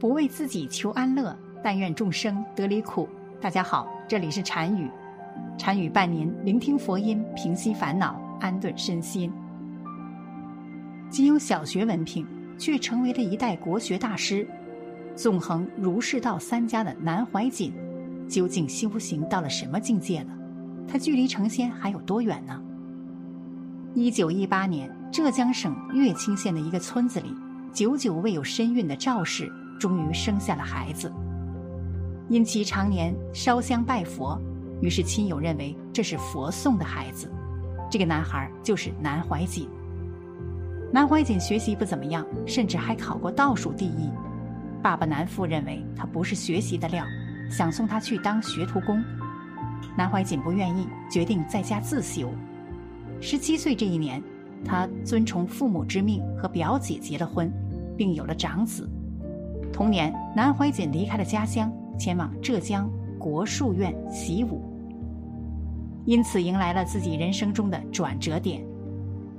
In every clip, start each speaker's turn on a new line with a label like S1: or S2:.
S1: 不为自己求安乐，但愿众生得离苦。大家好，这里是禅语，禅语伴您聆听佛音，平息烦恼，安顿身心。仅有小学文凭，却成为了一代国学大师，纵横儒释道三家的南怀瑾，究竟修行到了什么境界了？他距离成仙还有多远呢？一九一八年，浙江省乐清县的一个村子里，久久未有身孕的赵氏。终于生下了孩子，因其常年烧香拜佛，于是亲友认为这是佛送的孩子。这个男孩就是南怀瑾。南怀瑾学习不怎么样，甚至还考过倒数第一。爸爸南父认为他不是学习的料，想送他去当学徒工。南怀瑾不愿意，决定在家自修。十七岁这一年，他遵从父母之命和表姐结了婚，并有了长子。同年，南怀瑾离开了家乡，前往浙江国术院习武，因此迎来了自己人生中的转折点。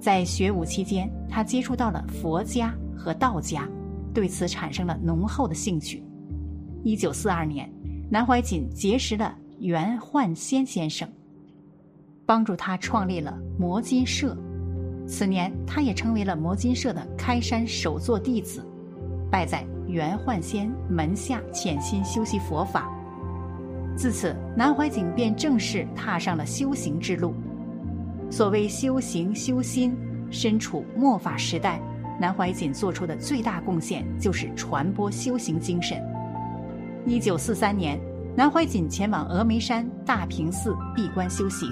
S1: 在学武期间，他接触到了佛家和道家，对此产生了浓厚的兴趣。一九四二年，南怀瑾结识了袁焕先先生，帮助他创立了摩金社。此年，他也成为了摩金社的开山首座弟子，拜在。袁焕仙门下潜心修习佛法，自此南怀瑾便正式踏上了修行之路。所谓修行修心，身处末法时代，南怀瑾做出的最大贡献就是传播修行精神。一九四三年，南怀瑾前往峨眉山大平寺闭关修行，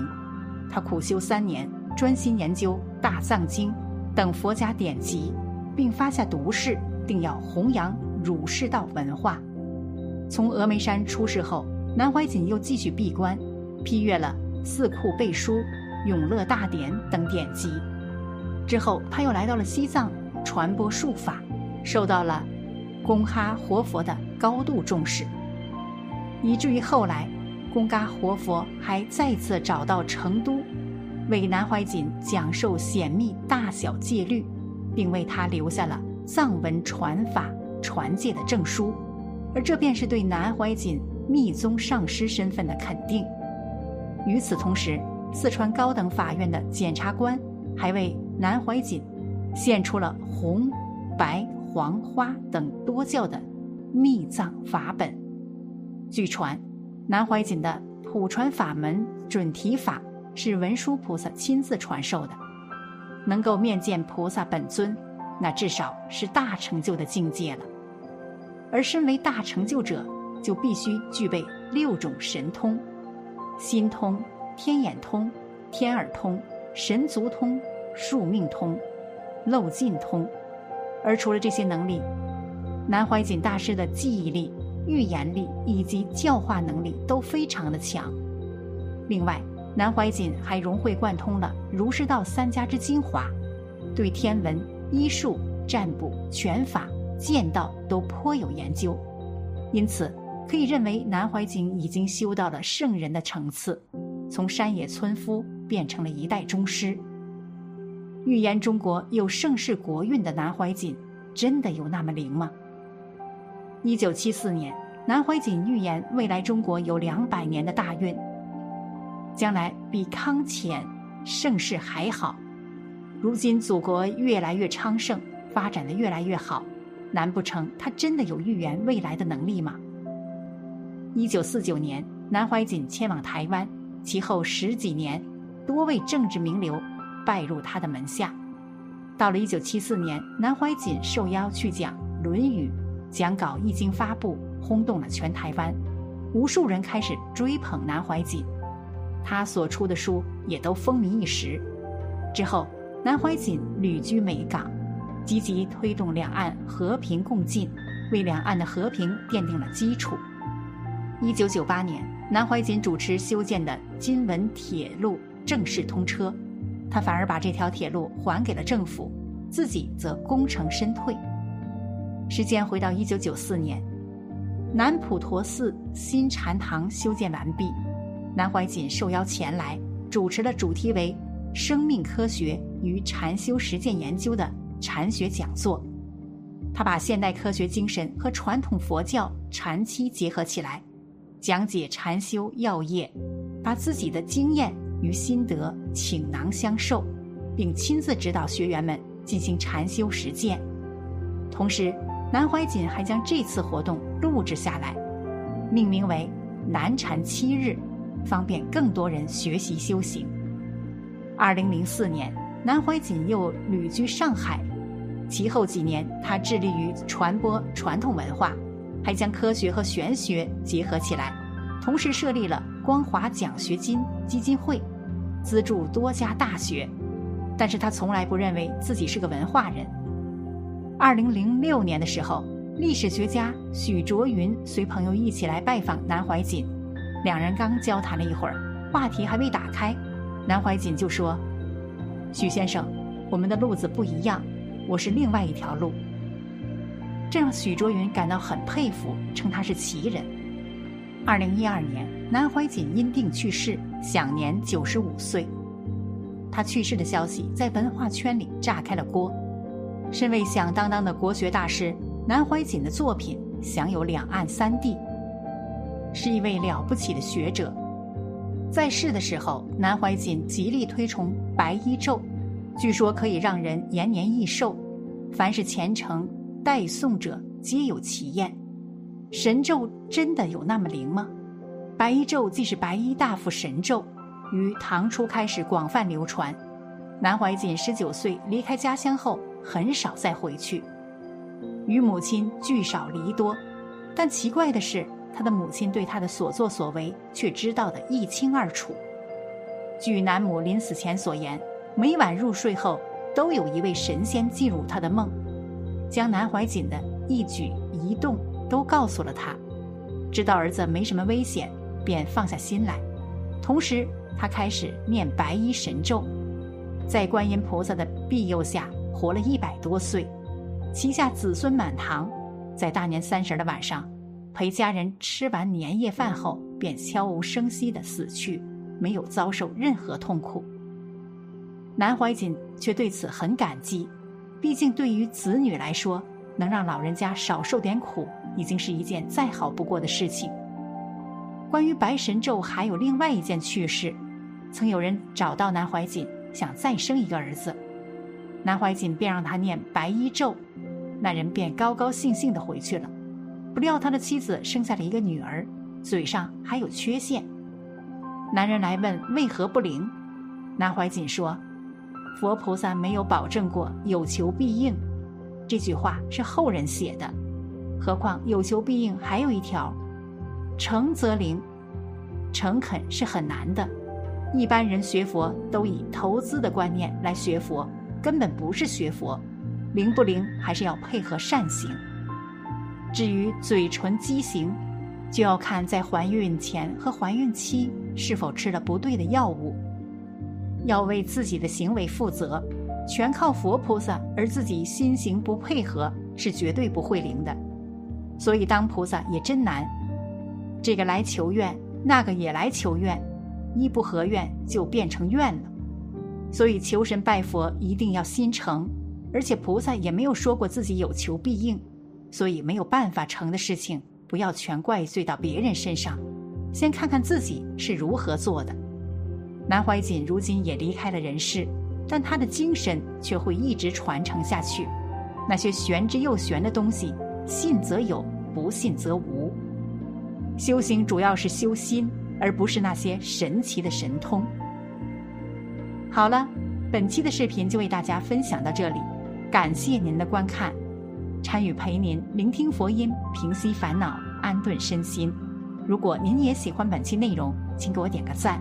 S1: 他苦修三年，专心研究《大藏经》等佛家典籍，并发下毒誓，定要弘扬。儒释道文化。从峨眉山出世后，南怀瑾又继续闭关，批阅了《四库背书》《永乐大典》等典籍。之后，他又来到了西藏，传播术法，受到了贡哈活佛的高度重视，以至于后来，贡嘎活佛还再次找到成都，为南怀瑾讲授显密大小戒律，并为他留下了藏文传法。传戒的证书，而这便是对南怀瑾密宗上师身份的肯定。与此同时，四川高等法院的检察官还为南怀瑾献出了红、白、黄花等多教的密藏法本。据传，南怀瑾的普传法门准提法是文殊菩萨亲自传授的，能够面见菩萨本尊。那至少是大成就的境界了，而身为大成就者，就必须具备六种神通：心通、天眼通、天耳通、神足通、宿命通、漏尽通。而除了这些能力，南怀瑾大师的记忆力、预言力以及教化能力都非常的强。另外，南怀瑾还融会贯通了儒释道三家之精华，对天文。医术、占卜、拳法、剑道都颇有研究，因此可以认为南怀瑾已经修到了圣人的层次，从山野村夫变成了一代宗师。预言中国有盛世国运的南怀瑾，真的有那么灵吗？一九七四年，南怀瑾预言未来中国有两百年的大运，将来比康乾盛世还好。如今祖国越来越昌盛，发展的越来越好，难不成他真的有预言未来的能力吗？一九四九年，南怀瑾迁往台湾，其后十几年，多位政治名流拜入他的门下。到了一九七四年，南怀瑾受邀去讲《论语》，讲稿一经发布，轰动了全台湾，无数人开始追捧南怀瑾，他所出的书也都风靡一时。之后。南怀瑾旅居美港，积极推动两岸和平共进，为两岸的和平奠定了基础。一九九八年，南怀瑾主持修建的金文铁路正式通车，他反而把这条铁路还给了政府，自己则功成身退。时间回到一九九四年，南普陀寺新禅堂修建完毕，南怀瑾受邀前来主持了主题为。生命科学与禅修实践研究的禅学讲座，他把现代科学精神和传统佛教禅期结合起来，讲解禅修要业，把自己的经验与心得倾囊相授，并亲自指导学员们进行禅修实践。同时，南怀瑾还将这次活动录制下来，命名为“南禅七日”，方便更多人学习修行。二零零四年，南怀瑾又旅居上海。其后几年，他致力于传播传统文化，还将科学和玄学结合起来，同时设立了光华奖学金基金会，资助多家大学。但是他从来不认为自己是个文化人。二零零六年的时候，历史学家许卓云随朋友一起来拜访南怀瑾，两人刚交谈了一会儿，话题还未打开，南怀瑾就说：“许先生，我们的路子不一样。”我是另外一条路，这让许卓云感到很佩服，称他是奇人。二零一二年，南怀瑾因病去世，享年九十五岁。他去世的消息在文化圈里炸开了锅。身为响当当的国学大师，南怀瑾的作品享有两岸三地，是一位了不起的学者。在世的时候，南怀瑾极力推崇白衣咒。据说可以让人延年益寿，凡是虔诚代诵者皆有奇验。神咒真的有那么灵吗？白衣咒既是白衣大夫神咒，于唐初开始广泛流传。南怀瑾十九岁离开家乡后，很少再回去，与母亲聚少离多。但奇怪的是，他的母亲对他的所作所为却知道的一清二楚。据南母临死前所言。每晚入睡后，都有一位神仙进入他的梦，将南怀瑾的一举一动都告诉了他。知道儿子没什么危险，便放下心来。同时，他开始念白衣神咒，在观音菩萨的庇佑下，活了一百多岁，旗下子孙满堂。在大年三十的晚上，陪家人吃完年夜饭后，便悄无声息地死去，没有遭受任何痛苦。南怀瑾却对此很感激，毕竟对于子女来说，能让老人家少受点苦，已经是一件再好不过的事情。关于白神咒，还有另外一件趣事：曾有人找到南怀瑾，想再生一个儿子，南怀瑾便让他念白衣咒，那人便高高兴兴地回去了。不料他的妻子生下了一个女儿，嘴上还有缺陷。男人来问为何不灵，南怀瑾说。佛菩萨没有保证过有求必应，这句话是后人写的。何况有求必应还有一条，诚则灵。诚恳是很难的，一般人学佛都以投资的观念来学佛，根本不是学佛。灵不灵还是要配合善行。至于嘴唇畸形，就要看在怀孕前和怀孕期是否吃了不对的药物。要为自己的行为负责，全靠佛菩萨，而自己心行不配合，是绝对不会灵的。所以当菩萨也真难，这个来求愿，那个也来求愿，一不合愿就变成怨了。所以求神拜佛一定要心诚，而且菩萨也没有说过自己有求必应，所以没有办法成的事情，不要全怪罪到别人身上，先看看自己是如何做的。南怀瑾如今也离开了人世，但他的精神却会一直传承下去。那些玄之又玄的东西，信则有，不信则无。修行主要是修心，而不是那些神奇的神通。好了，本期的视频就为大家分享到这里，感谢您的观看。参与陪您聆听佛音，平息烦恼，安顿身心。如果您也喜欢本期内容，请给我点个赞。